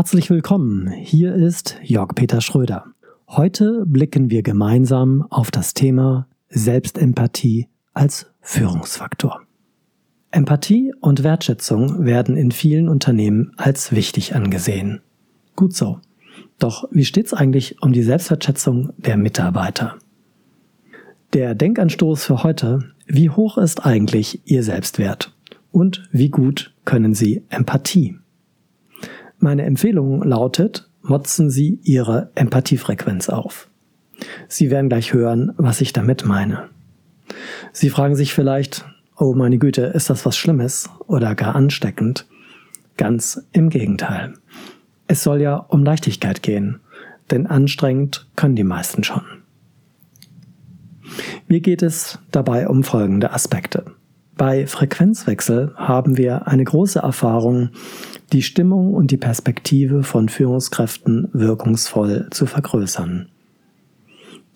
Herzlich willkommen, hier ist Jörg Peter Schröder. Heute blicken wir gemeinsam auf das Thema Selbstempathie als Führungsfaktor. Empathie und Wertschätzung werden in vielen Unternehmen als wichtig angesehen. Gut so. Doch wie steht's eigentlich um die Selbstwertschätzung der Mitarbeiter? Der Denkanstoß für heute, wie hoch ist eigentlich Ihr Selbstwert? Und wie gut können Sie Empathie? Meine Empfehlung lautet, motzen Sie Ihre Empathiefrequenz auf. Sie werden gleich hören, was ich damit meine. Sie fragen sich vielleicht, oh meine Güte, ist das was Schlimmes oder gar ansteckend? Ganz im Gegenteil. Es soll ja um Leichtigkeit gehen, denn anstrengend können die meisten schon. Mir geht es dabei um folgende Aspekte. Bei Frequenzwechsel haben wir eine große Erfahrung, die Stimmung und die Perspektive von Führungskräften wirkungsvoll zu vergrößern.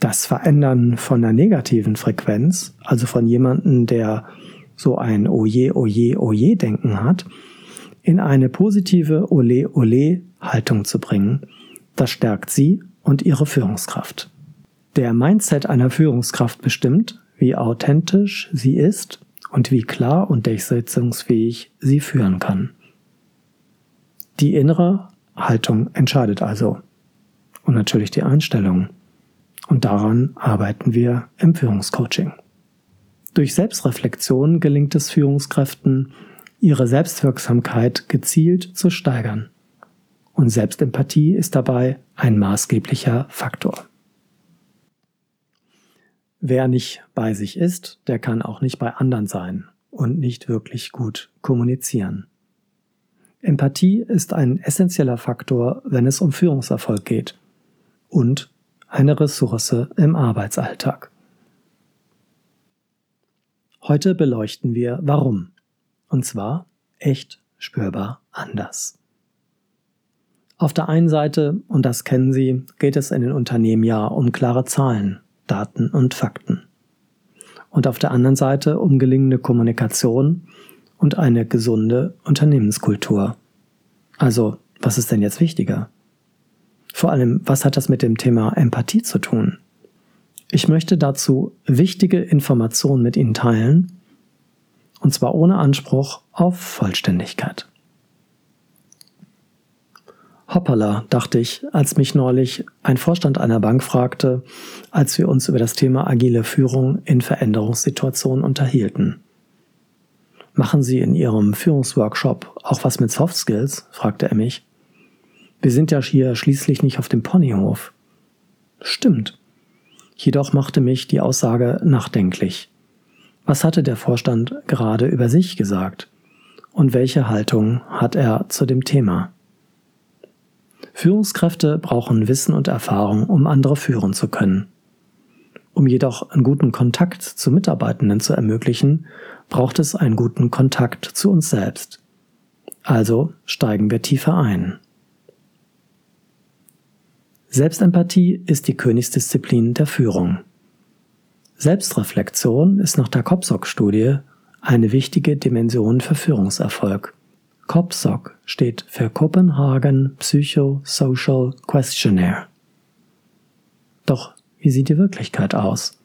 Das Verändern von einer negativen Frequenz, also von jemandem, der so ein Oje, Oje, Oje Denken hat, in eine positive Ole, Ole Haltung zu bringen, das stärkt sie und ihre Führungskraft. Der Mindset einer Führungskraft bestimmt, wie authentisch sie ist und wie klar und durchsetzungsfähig sie führen kann. Die innere Haltung entscheidet also. Und natürlich die Einstellung. Und daran arbeiten wir im Führungscoaching. Durch Selbstreflexion gelingt es Führungskräften, ihre Selbstwirksamkeit gezielt zu steigern. Und Selbstempathie ist dabei ein maßgeblicher Faktor. Wer nicht bei sich ist, der kann auch nicht bei anderen sein und nicht wirklich gut kommunizieren. Empathie ist ein essentieller Faktor, wenn es um Führungserfolg geht und eine Ressource im Arbeitsalltag. Heute beleuchten wir warum. Und zwar echt spürbar anders. Auf der einen Seite, und das kennen Sie, geht es in den Unternehmen ja um klare Zahlen, Daten und Fakten. Und auf der anderen Seite um gelingende Kommunikation und eine gesunde Unternehmenskultur. Also, was ist denn jetzt wichtiger? Vor allem, was hat das mit dem Thema Empathie zu tun? Ich möchte dazu wichtige Informationen mit Ihnen teilen, und zwar ohne Anspruch auf Vollständigkeit. Hoppala, dachte ich, als mich neulich ein Vorstand einer Bank fragte, als wir uns über das Thema agile Führung in Veränderungssituationen unterhielten. Machen Sie in Ihrem Führungsworkshop auch was mit Soft Skills? fragte er mich. Wir sind ja hier schließlich nicht auf dem Ponyhof. Stimmt. Jedoch machte mich die Aussage nachdenklich. Was hatte der Vorstand gerade über sich gesagt? Und welche Haltung hat er zu dem Thema? Führungskräfte brauchen Wissen und Erfahrung, um andere führen zu können. Um jedoch einen guten Kontakt zu Mitarbeitenden zu ermöglichen, braucht es einen guten Kontakt zu uns selbst. Also steigen wir tiefer ein. Selbstempathie ist die Königsdisziplin der Führung. Selbstreflexion ist nach der COPSOC-Studie eine wichtige Dimension für Führungserfolg. COPSOC steht für Copenhagen Psycho-Social Questionnaire. Doch wie sieht die Wirklichkeit aus?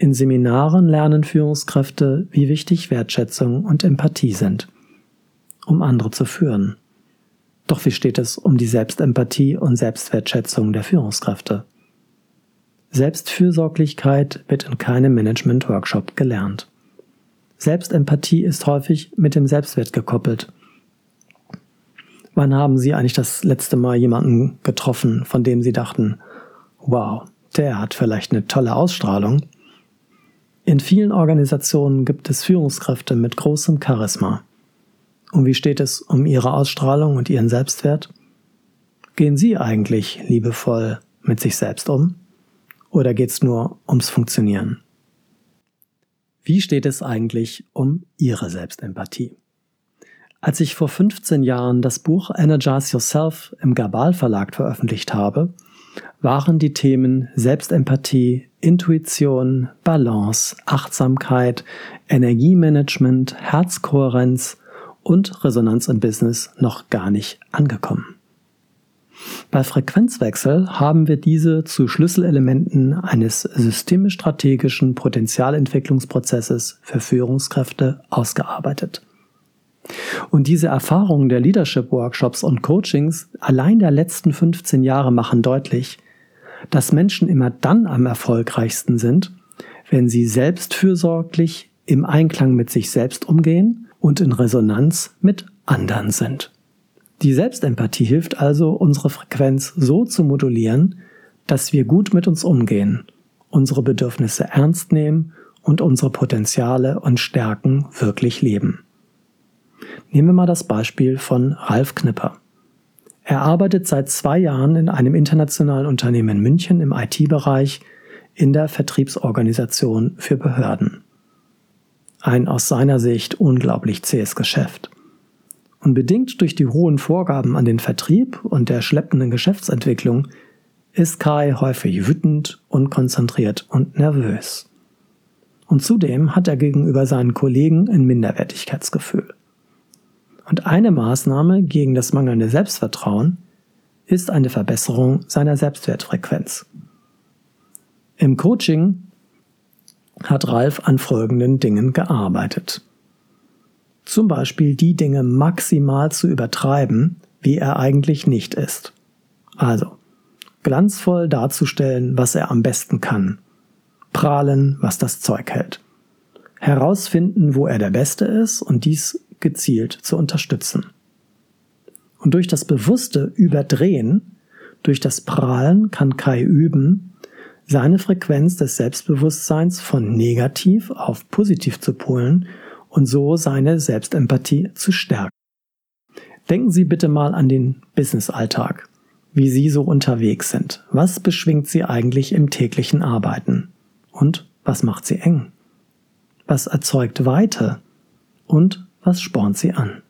In Seminaren lernen Führungskräfte, wie wichtig Wertschätzung und Empathie sind, um andere zu führen. Doch wie steht es um die Selbstempathie und Selbstwertschätzung der Führungskräfte? Selbstfürsorglichkeit wird in keinem Management-Workshop gelernt. Selbstempathie ist häufig mit dem Selbstwert gekoppelt Wann haben Sie eigentlich das letzte Mal jemanden getroffen, von dem Sie dachten, wow, der hat vielleicht eine tolle Ausstrahlung? In vielen Organisationen gibt es Führungskräfte mit großem Charisma. Und wie steht es um Ihre Ausstrahlung und Ihren Selbstwert? Gehen Sie eigentlich liebevoll mit sich selbst um? Oder geht es nur ums Funktionieren? Wie steht es eigentlich um Ihre Selbstempathie? Als ich vor 15 Jahren das Buch Energize Yourself im Gabal Verlag veröffentlicht habe, waren die Themen Selbstempathie, Intuition, Balance, Achtsamkeit, Energiemanagement, Herzkohärenz und Resonanz im Business noch gar nicht angekommen. Bei Frequenzwechsel haben wir diese zu Schlüsselelementen eines systemisch-strategischen Potenzialentwicklungsprozesses für Führungskräfte ausgearbeitet. Und diese Erfahrungen der Leadership-Workshops und Coachings allein der letzten 15 Jahre machen deutlich, dass Menschen immer dann am erfolgreichsten sind, wenn sie selbstfürsorglich im Einklang mit sich selbst umgehen und in Resonanz mit anderen sind. Die Selbstempathie hilft also, unsere Frequenz so zu modulieren, dass wir gut mit uns umgehen, unsere Bedürfnisse ernst nehmen und unsere Potenziale und Stärken wirklich leben. Nehmen wir mal das Beispiel von Ralf Knipper. Er arbeitet seit zwei Jahren in einem internationalen Unternehmen in München im IT-Bereich in der Vertriebsorganisation für Behörden. Ein aus seiner Sicht unglaublich zähes Geschäft. Und bedingt durch die hohen Vorgaben an den Vertrieb und der schleppenden Geschäftsentwicklung ist Kai häufig wütend, unkonzentriert und nervös. Und zudem hat er gegenüber seinen Kollegen ein Minderwertigkeitsgefühl. Und eine Maßnahme gegen das mangelnde Selbstvertrauen ist eine Verbesserung seiner Selbstwertfrequenz. Im Coaching hat Ralf an folgenden Dingen gearbeitet. Zum Beispiel die Dinge maximal zu übertreiben, wie er eigentlich nicht ist. Also, glanzvoll darzustellen, was er am besten kann. Prahlen, was das Zeug hält. Herausfinden, wo er der Beste ist und dies gezielt zu unterstützen. Und durch das bewusste Überdrehen, durch das Prahlen kann Kai üben, seine Frequenz des Selbstbewusstseins von negativ auf positiv zu polen und so seine Selbstempathie zu stärken. Denken Sie bitte mal an den Business-Alltag, wie Sie so unterwegs sind. Was beschwingt Sie eigentlich im täglichen Arbeiten? Und was macht Sie eng? Was erzeugt Weite? Und was spornt sie an?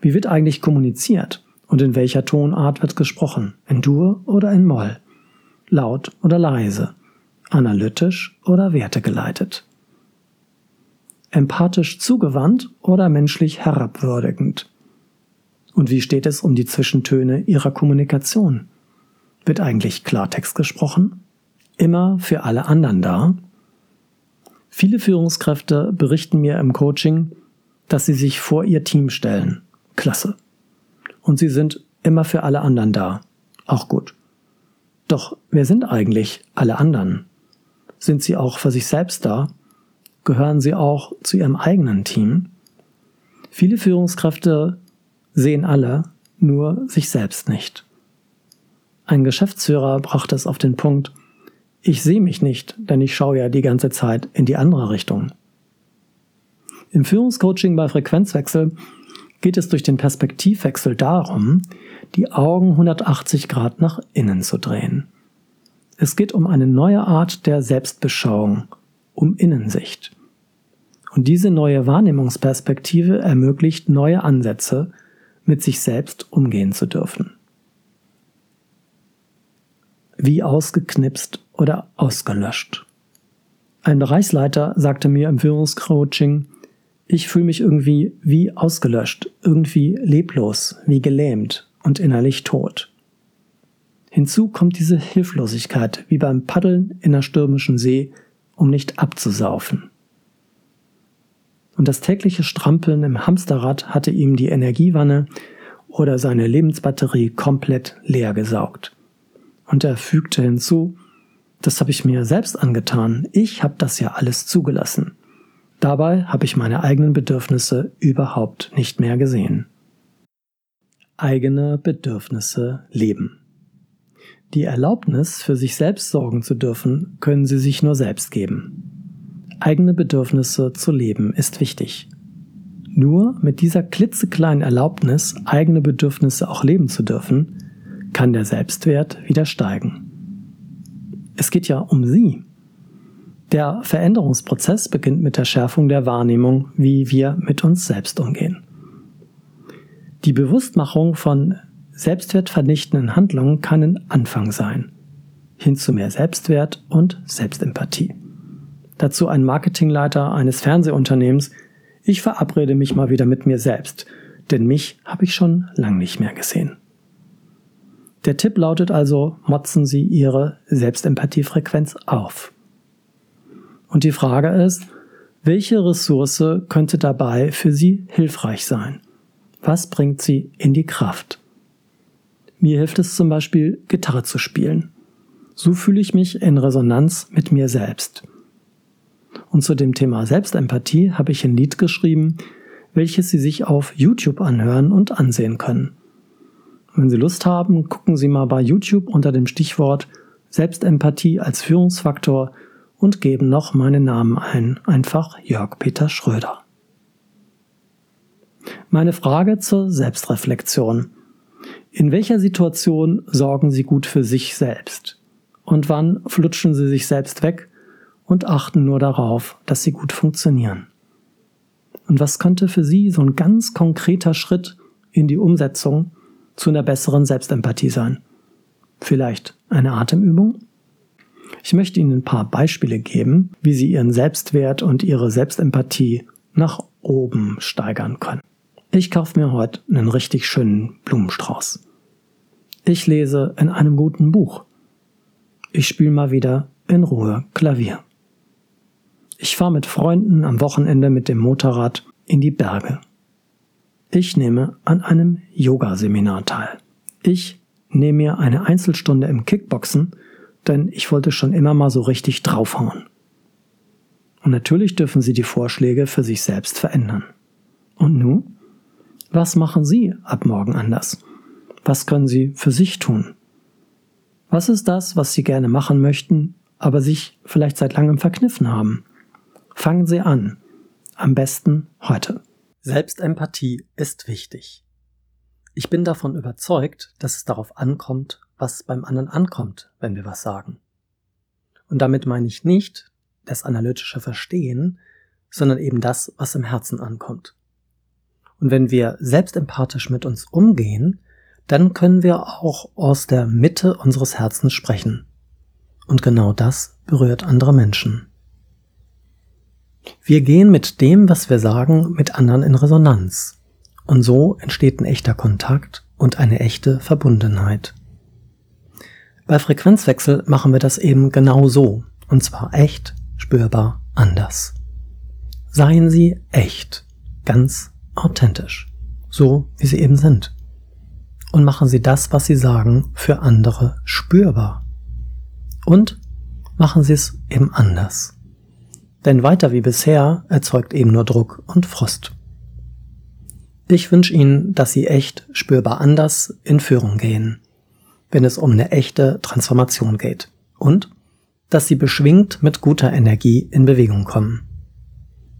Wie wird eigentlich kommuniziert und in welcher Tonart wird gesprochen? In Dur oder in Moll? Laut oder leise? Analytisch oder wertegeleitet? Empathisch zugewandt oder menschlich herabwürdigend? Und wie steht es um die Zwischentöne ihrer Kommunikation? Wird eigentlich Klartext gesprochen? Immer für alle anderen da? Viele Führungskräfte berichten mir im Coaching, dass sie sich vor ihr Team stellen. Klasse. Und sie sind immer für alle anderen da. Auch gut. Doch wer sind eigentlich alle anderen? Sind sie auch für sich selbst da? Gehören sie auch zu ihrem eigenen Team? Viele Führungskräfte sehen alle, nur sich selbst nicht. Ein Geschäftsführer brachte es auf den Punkt, ich sehe mich nicht, denn ich schaue ja die ganze Zeit in die andere Richtung. Im Führungscoaching bei Frequenzwechsel geht es durch den Perspektivwechsel darum, die Augen 180 Grad nach innen zu drehen. Es geht um eine neue Art der Selbstbeschauung, um Innensicht. Und diese neue Wahrnehmungsperspektive ermöglicht neue Ansätze, mit sich selbst umgehen zu dürfen. Wie ausgeknipst oder ausgelöscht. Ein Bereichsleiter sagte mir im Führungscoaching, ich fühle mich irgendwie wie ausgelöscht, irgendwie leblos, wie gelähmt und innerlich tot. Hinzu kommt diese Hilflosigkeit, wie beim Paddeln in einer stürmischen See, um nicht abzusaufen. Und das tägliche Strampeln im Hamsterrad hatte ihm die Energiewanne oder seine Lebensbatterie komplett leer gesaugt. Und er fügte hinzu, das habe ich mir selbst angetan, ich habe das ja alles zugelassen. Dabei habe ich meine eigenen Bedürfnisse überhaupt nicht mehr gesehen. Eigene Bedürfnisse leben. Die Erlaubnis, für sich selbst sorgen zu dürfen, können Sie sich nur selbst geben. Eigene Bedürfnisse zu leben ist wichtig. Nur mit dieser klitzekleinen Erlaubnis, eigene Bedürfnisse auch leben zu dürfen, kann der Selbstwert wieder steigen. Es geht ja um Sie. Der Veränderungsprozess beginnt mit der Schärfung der Wahrnehmung, wie wir mit uns selbst umgehen. Die Bewusstmachung von selbstwertvernichtenden Handlungen kann ein Anfang sein, hin zu mehr Selbstwert und Selbstempathie. Dazu ein Marketingleiter eines Fernsehunternehmens, ich verabrede mich mal wieder mit mir selbst, denn mich habe ich schon lang nicht mehr gesehen. Der Tipp lautet also, motzen Sie Ihre Selbstempathiefrequenz auf. Und die Frage ist, welche Ressource könnte dabei für Sie hilfreich sein? Was bringt sie in die Kraft? Mir hilft es zum Beispiel, Gitarre zu spielen. So fühle ich mich in Resonanz mit mir selbst. Und zu dem Thema Selbstempathie habe ich ein Lied geschrieben, welches Sie sich auf YouTube anhören und ansehen können. Wenn Sie Lust haben, gucken Sie mal bei YouTube unter dem Stichwort Selbstempathie als Führungsfaktor und geben noch meinen Namen ein, einfach Jörg Peter Schröder. Meine Frage zur Selbstreflexion. In welcher Situation sorgen Sie gut für sich selbst? Und wann flutschen Sie sich selbst weg und achten nur darauf, dass Sie gut funktionieren? Und was könnte für Sie so ein ganz konkreter Schritt in die Umsetzung zu einer besseren Selbstempathie sein? Vielleicht eine Atemübung? Ich möchte Ihnen ein paar Beispiele geben, wie Sie Ihren Selbstwert und Ihre Selbstempathie nach oben steigern können. Ich kaufe mir heute einen richtig schönen Blumenstrauß. Ich lese in einem guten Buch. Ich spiele mal wieder in Ruhe Klavier. Ich fahre mit Freunden am Wochenende mit dem Motorrad in die Berge. Ich nehme an einem Yoga-Seminar teil. Ich nehme mir eine Einzelstunde im Kickboxen, denn ich wollte schon immer mal so richtig draufhauen. Und natürlich dürfen Sie die Vorschläge für sich selbst verändern. Und nun? Was machen Sie ab morgen anders? Was können Sie für sich tun? Was ist das, was Sie gerne machen möchten, aber sich vielleicht seit langem verkniffen haben? Fangen Sie an. Am besten heute. Selbstempathie ist wichtig. Ich bin davon überzeugt, dass es darauf ankommt, was beim anderen ankommt, wenn wir was sagen. Und damit meine ich nicht das analytische Verstehen, sondern eben das, was im Herzen ankommt. Und wenn wir selbstempathisch mit uns umgehen, dann können wir auch aus der Mitte unseres Herzens sprechen. Und genau das berührt andere Menschen. Wir gehen mit dem, was wir sagen, mit anderen in Resonanz. Und so entsteht ein echter Kontakt und eine echte Verbundenheit. Bei Frequenzwechsel machen wir das eben genau so. Und zwar echt, spürbar, anders. Seien Sie echt, ganz authentisch, so wie sie eben sind. Und machen sie das, was sie sagen, für andere spürbar. Und machen sie es eben anders. Denn weiter wie bisher erzeugt eben nur Druck und Frust. Ich wünsche Ihnen, dass Sie echt spürbar anders in Führung gehen, wenn es um eine echte Transformation geht. Und dass Sie beschwingt mit guter Energie in Bewegung kommen.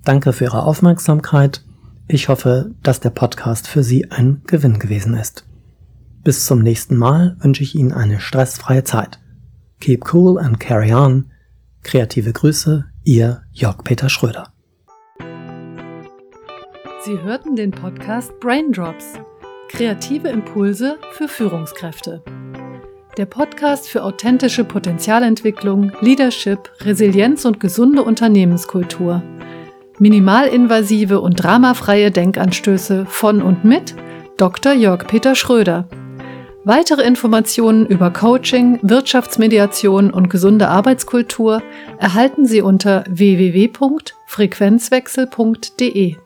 Danke für Ihre Aufmerksamkeit ich hoffe, dass der Podcast für Sie ein Gewinn gewesen ist. Bis zum nächsten Mal wünsche ich Ihnen eine stressfreie Zeit. Keep cool and carry on. Kreative Grüße, Ihr Jörg-Peter Schröder. Sie hörten den Podcast Braindrops. Kreative Impulse für Führungskräfte. Der Podcast für authentische Potenzialentwicklung, Leadership, Resilienz und gesunde Unternehmenskultur Minimalinvasive und dramafreie Denkanstöße von und mit Dr. Jörg Peter Schröder. Weitere Informationen über Coaching, Wirtschaftsmediation und gesunde Arbeitskultur erhalten Sie unter www.frequenzwechsel.de.